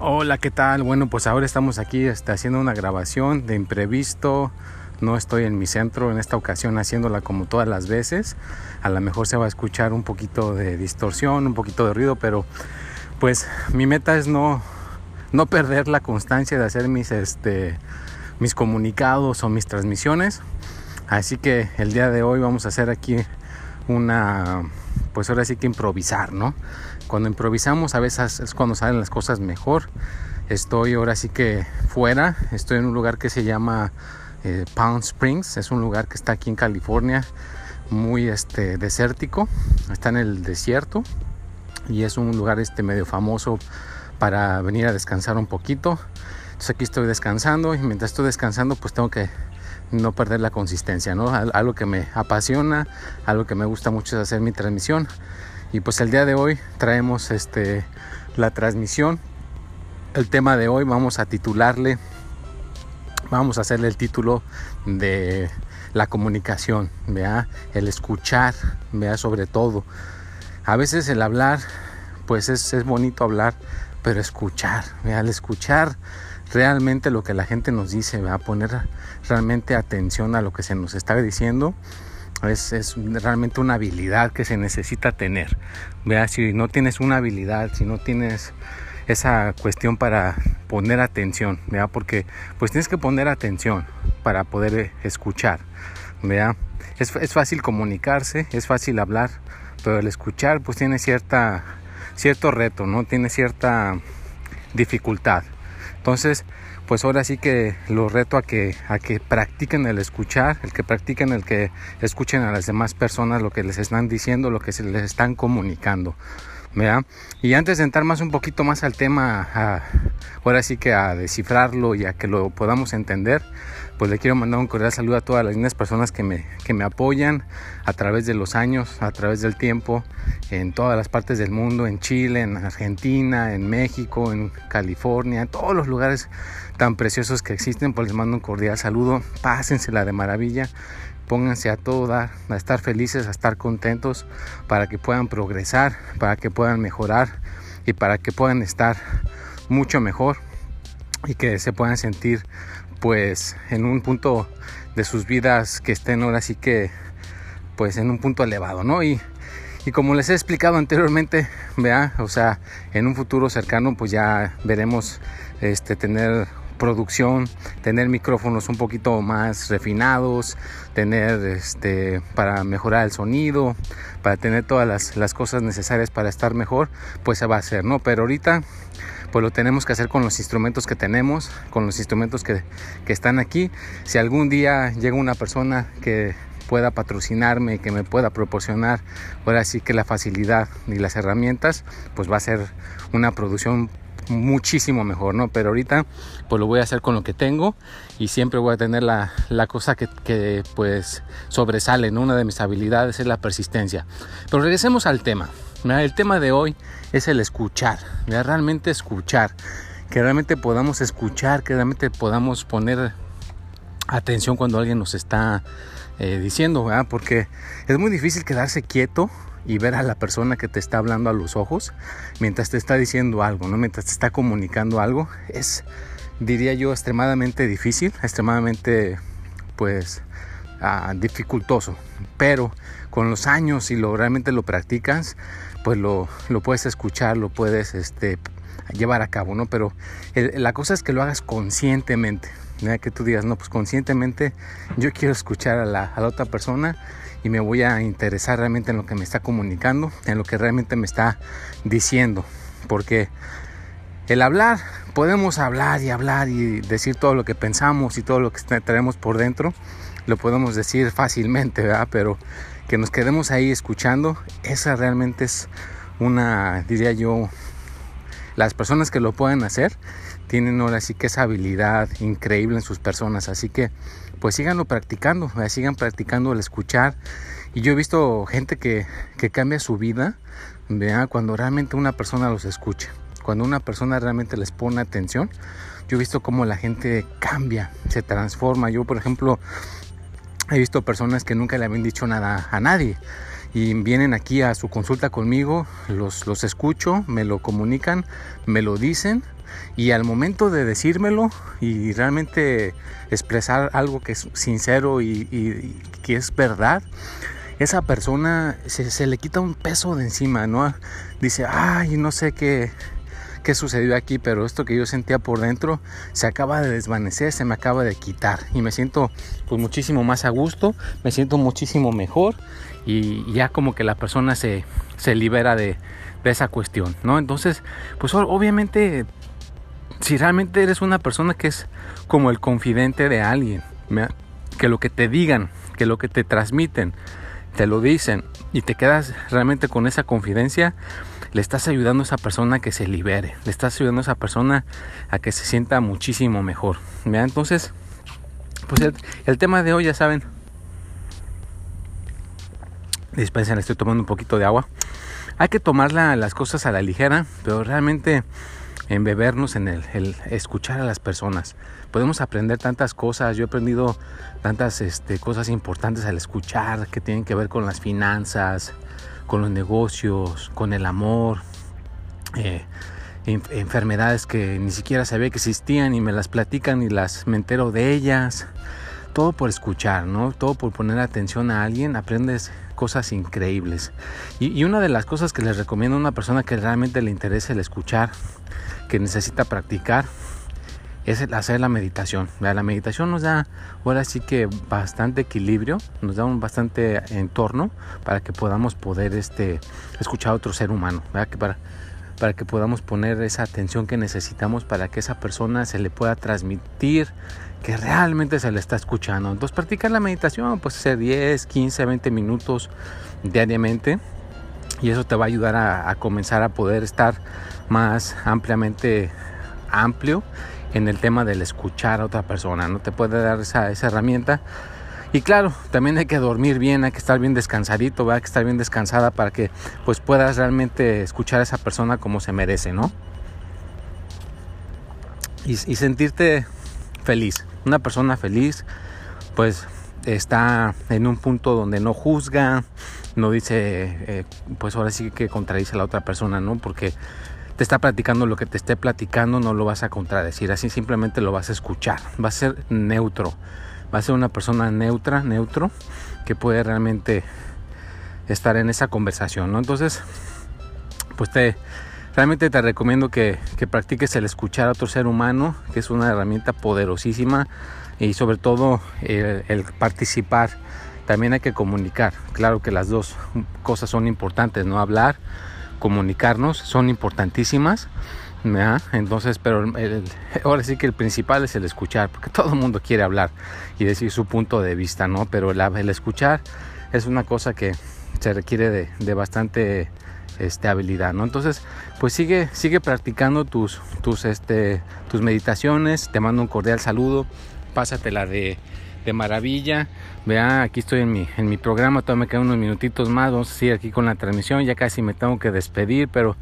Hola, ¿qué tal? Bueno, pues ahora estamos aquí este, haciendo una grabación de imprevisto. No estoy en mi centro en esta ocasión haciéndola como todas las veces. A lo mejor se va a escuchar un poquito de distorsión, un poquito de ruido, pero pues mi meta es no, no perder la constancia de hacer mis, este, mis comunicados o mis transmisiones. Así que el día de hoy vamos a hacer aquí una, pues ahora sí que improvisar, ¿no? Cuando improvisamos a veces es cuando salen las cosas mejor. Estoy ahora sí que fuera, estoy en un lugar que se llama eh, Palm Springs, es un lugar que está aquí en California, muy este, desértico, está en el desierto y es un lugar este, medio famoso para venir a descansar un poquito. Entonces aquí estoy descansando y mientras estoy descansando pues tengo que no perder la consistencia, ¿no? Algo que me apasiona, algo que me gusta mucho es hacer mi transmisión. Y pues el día de hoy traemos este, la transmisión. El tema de hoy vamos a titularle, vamos a hacerle el título de la comunicación, vea, el escuchar, vea, sobre todo. A veces el hablar, pues es, es bonito hablar, pero escuchar, vea, el escuchar realmente lo que la gente nos dice, a poner realmente atención a lo que se nos está diciendo es, realmente una habilidad que se necesita tener. Vea, si no tienes una habilidad, si no tienes esa cuestión para poner atención, vea, porque pues tienes que poner atención para poder escuchar, vea. Es, es fácil comunicarse, es fácil hablar, pero el escuchar pues tiene cierta, cierto reto, ¿no? Tiene cierta dificultad. Entonces, pues ahora sí que los reto a que, a que practiquen el escuchar, el que practiquen el que escuchen a las demás personas lo que les están diciendo, lo que se les están comunicando. Y antes de entrar más un poquito más al tema, ahora sí que a descifrarlo y a que lo podamos entender, pues le quiero mandar un cordial saludo a todas las lindas personas que me, que me apoyan a través de los años, a través del tiempo, en todas las partes del mundo, en Chile, en Argentina, en México, en California, en todos los lugares tan preciosos que existen, pues les mando un cordial saludo, pásensela de maravilla, pónganse a todo dar, a estar felices, a estar contentos, para que puedan progresar, para que puedan mejorar y para que puedan estar mucho mejor y que se puedan sentir pues en un punto de sus vidas que estén ahora sí que pues en un punto elevado, ¿no? Y, y como les he explicado anteriormente, vea, o sea, en un futuro cercano pues ya veremos este tener producción, tener micrófonos un poquito más refinados, tener este para mejorar el sonido, para tener todas las, las cosas necesarias para estar mejor, pues se va a hacer, ¿no? Pero ahorita pues lo tenemos que hacer con los instrumentos que tenemos, con los instrumentos que, están aquí. Si algún día llega una persona que pueda patrocinarme y que me pueda proporcionar ahora sí que la facilidad y las herramientas, pues va a ser una producción muchísimo mejor, ¿no? Pero ahorita pues lo voy a hacer con lo que tengo y siempre voy a tener la, cosa que, que, pues sobresale, ¿no? Una de mis habilidades es la persistencia. Pero regresemos al tema. El tema de hoy es el escuchar, realmente escuchar, que realmente podamos escuchar, que realmente podamos poner atención cuando alguien nos está eh, diciendo, ¿verdad? porque es muy difícil quedarse quieto y ver a la persona que te está hablando a los ojos mientras te está diciendo algo, ¿no? mientras te está comunicando algo, es, diría yo, extremadamente difícil, extremadamente, pues, ah, dificultoso, pero con los años y lo realmente lo practicas, pues lo, lo puedes escuchar, lo puedes este, llevar a cabo, ¿no? Pero la cosa es que lo hagas conscientemente, que tú digas, no, pues conscientemente yo quiero escuchar a la, a la otra persona y me voy a interesar realmente en lo que me está comunicando, en lo que realmente me está diciendo, porque el hablar, podemos hablar y hablar y decir todo lo que pensamos y todo lo que traemos por dentro, lo podemos decir fácilmente, ¿verdad? Pero que nos quedemos ahí escuchando, esa realmente es una, diría yo, las personas que lo pueden hacer tienen ahora sí que esa habilidad increíble en sus personas, así que pues síganlo practicando, sigan practicando el escuchar. Y yo he visto gente que, que cambia su vida cuando realmente una persona los escucha, cuando una persona realmente les pone atención. Yo he visto cómo la gente cambia, se transforma. Yo, por ejemplo, he visto personas que nunca le habían dicho nada a nadie y vienen aquí a su consulta conmigo, los, los escucho, me lo comunican, me lo dicen y al momento de decírmelo y realmente expresar algo que es sincero y, que es verdad, esa persona se, se, le quita un peso de encima, ¿no? Dice, ay, no sé qué, qué sucedió aquí, pero esto que yo sentía por dentro se acaba de desvanecer, se me acaba de quitar y me siento pues muchísimo más a gusto, me siento muchísimo mejor y ya como que la persona se, se libera de, de esa cuestión, ¿no? Entonces, pues obviamente si realmente eres una persona que es como el confidente de alguien, que lo que te digan, que lo que te transmiten, te lo dicen y te quedas realmente con esa confidencia, le estás ayudando a esa persona a que se libere, le estás ayudando a esa persona a que se sienta muchísimo mejor. Entonces, pues el, tema de hoy ya saben, dispensen, estoy tomando un poquito de agua. Hay que tomar las cosas a la ligera, pero realmente en bebernos en el, escuchar a las personas. Podemos aprender tantas cosas. Yo he aprendido tantas este, cosas importantes al escuchar que tienen que ver con las finanzas, con los negocios, con el amor. Eh, enfermedades que ni siquiera sabía que existían y me las platican y las me entero de ellas. Todo por escuchar, ¿no? Todo por poner atención a alguien, aprendes cosas increíbles. Y, una de las cosas que les recomiendo a una persona que realmente le interese el escuchar que necesita practicar es hacer la meditación. La meditación nos da ahora sí que bastante equilibrio, nos da un bastante entorno para que podamos poder este, escuchar a otro ser humano, para que podamos poner esa atención que necesitamos para que esa persona se le pueda transmitir que realmente se le está escuchando. Entonces practicar la meditación, pues hacer 10, 15, 20 minutos diariamente y eso te va a ayudar a, comenzar a poder estar más ampliamente amplio en el tema del escuchar a otra persona, no te puede dar esa, herramienta. Y claro, también hay que dormir bien, hay que estar bien descansadito, hay que estar bien descansada para que pues puedas realmente escuchar a esa persona como se merece, ¿no? Y, y sentirte feliz. Una persona feliz, pues está en un punto donde no juzga, no dice, eh, pues ahora sí que contradice a la otra persona, ¿no? Porque te está platicando lo que te esté platicando, no lo vas a contradecir, así simplemente lo vas a escuchar, va a ser neutro, va a ser una persona neutra, neutro, que puede realmente estar en esa conversación, ¿no? Entonces, pues te, realmente te recomiendo que, que practiques el escuchar a otro ser humano, que es una herramienta poderosísima y sobre todo el, participar. También hay que comunicar. Claro que las dos cosas son importantes, ¿no? Hablar, comunicarnos son importantísimas. Entonces, pero ahora sí que el principal es el escuchar, porque todo el mundo quiere hablar y decir su punto de vista, ¿no? Pero el, escuchar es una cosa que se requiere de, de bastante este, habilidad, ¿no? Entonces, pues sigue, sigue practicando tus, tus, este, tus meditaciones. Te mando un cordial saludo pásatela de, de maravilla. Vea, aquí estoy en mi, en mi programa, todavía me quedan unos minutitos más, vamos a seguir aquí con la transmisión, ya casi me tengo que despedir, pero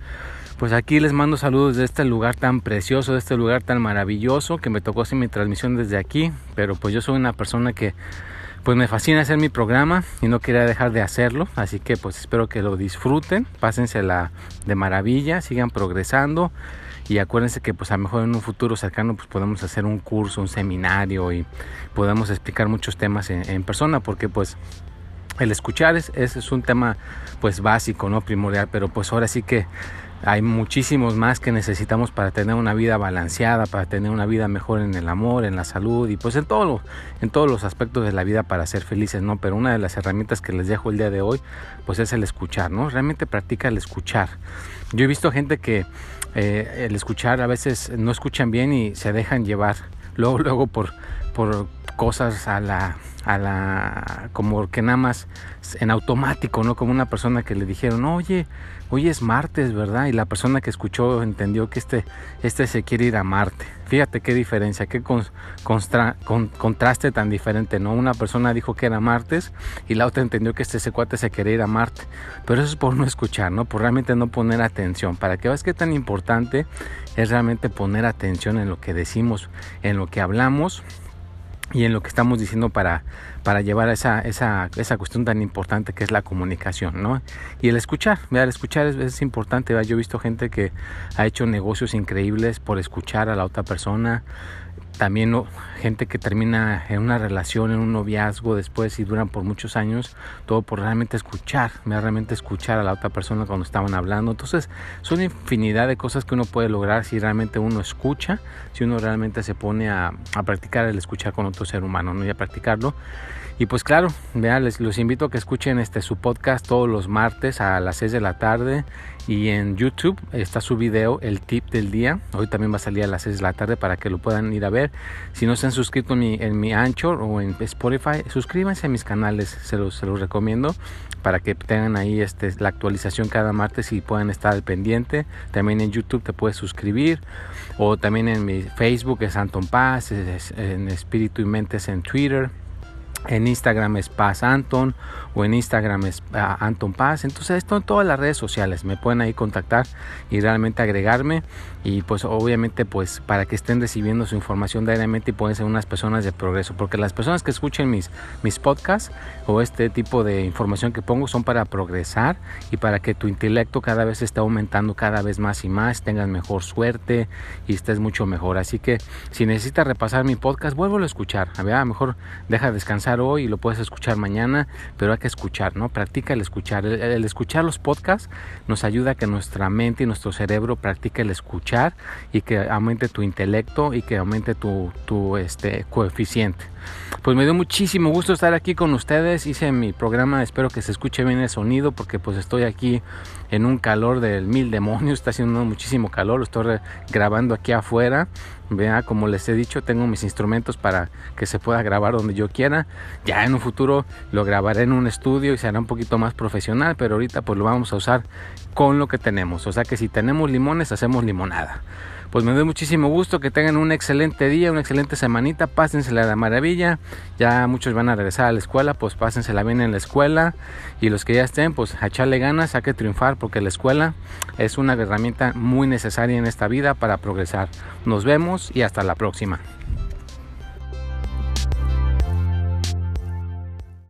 pues aquí les mando saludos de este lugar tan precioso, de este lugar tan maravilloso, que me tocó hacer mi transmisión desde aquí, pero pues yo soy una persona que pues me fascina hacer mi programa y no quería dejar de hacerlo, así que pues espero que lo disfruten, pásensela de maravilla, sigan progresando y acuérdense que pues a lo mejor en un futuro cercano pues podemos hacer un curso, un seminario y podemos explicar muchos temas en, persona porque pues el escuchar es, es, un tema pues básico, no primordial, pero pues ahora sí que hay muchísimos más que necesitamos para tener una vida balanceada, para tener una vida mejor en el amor, en la salud y pues en todo en todos los aspectos de la vida para ser felices, ¿no? Pero una de las herramientas que les dejo el día de hoy pues es el escuchar, ¿no? Realmente practica el escuchar. Yo he visto gente que eh, el escuchar a veces no escuchan bien y se dejan llevar luego luego por por cosas a la a la como que nada más en automático, ¿no? Como una persona que le dijeron, "Oye, hoy es martes, ¿verdad?" Y la persona que escuchó entendió que este este se quiere ir a Marte. Fíjate qué diferencia, qué con, contraste tan diferente, ¿no? Una persona dijo que era martes y la otra entendió que este cuate se quería ir a Marte. Pero eso es por no escuchar, ¿no? Por realmente no poner atención. Para que veas qué tan importante es realmente poner atención en lo que decimos, en lo que hablamos y en lo que estamos diciendo para, para llevar esa, esa, esa cuestión tan importante que es la comunicación, ¿no? Y el escuchar, el escuchar es, es importante, yo he visto gente que ha hecho negocios increíbles por escuchar a la otra persona, también gente que termina en una relación, en un noviazgo después y duran por muchos años, todo por realmente escuchar, realmente escuchar a la otra persona cuando estaban hablando. Entonces, son infinidad de cosas que uno puede lograr si realmente uno escucha, si uno realmente se pone a, a practicar el escuchar con otro ser humano, ¿no? Y a practicarlo. Y pues claro, vean, les los invito a que escuchen este su podcast todos los martes a las 6 de la tarde y en YouTube está su video El tip del día. Hoy también va a salir a las 6 de la tarde para que lo puedan ir a ver. Si no se han suscrito en mi, en mi Anchor o en Spotify, suscríbanse a mis canales, se los, se los recomiendo para que tengan ahí este, la actualización cada martes y puedan estar al pendiente. También en YouTube te puedes suscribir o también en mi Facebook es Anton Paz, en Espíritu y Mentes en Twitter en Instagram es Paz Anton o en Instagram es ah, Anton Paz. Entonces esto en todas las redes sociales me pueden ahí contactar y realmente agregarme y pues obviamente pues para que estén recibiendo su información diariamente y pueden ser unas personas de progreso porque las personas que escuchen mis, mis podcasts o este tipo de información que pongo son para progresar y para que tu intelecto cada vez esté aumentando cada vez más y más, tengas mejor suerte y estés mucho mejor. Así que si necesitas repasar mi podcast, vuelvo a escuchar. A ver, mejor deja descansar hoy y lo puedes escuchar mañana, pero hay que escuchar, ¿no? Practica el escuchar. El, escuchar los podcasts nos ayuda a que nuestra mente y nuestro cerebro practique el escuchar y que aumente tu intelecto y que aumente tu, tu este, coeficiente. Pues me dio muchísimo gusto estar aquí con ustedes. Hice mi programa, espero que se escuche bien el sonido porque pues estoy aquí en un calor del mil demonios, está haciendo muchísimo calor, lo estoy grabando aquí afuera. Vea, como les he dicho, tengo mis instrumentos para que se pueda grabar donde yo quiera. Ya en un futuro lo grabaré en un estudio y será un poquito más profesional, pero ahorita pues lo vamos a usar con lo que tenemos. O sea que si tenemos limones, hacemos limonada pues me doy muchísimo gusto que tengan un excelente día, una excelente semanita, pásensela de maravilla, ya muchos van a regresar a la escuela, pues pásensela bien en la escuela y los que ya estén, pues a echarle ganas, a que triunfar porque la escuela es una herramienta muy necesaria en esta vida para progresar. Nos y hasta la próxima.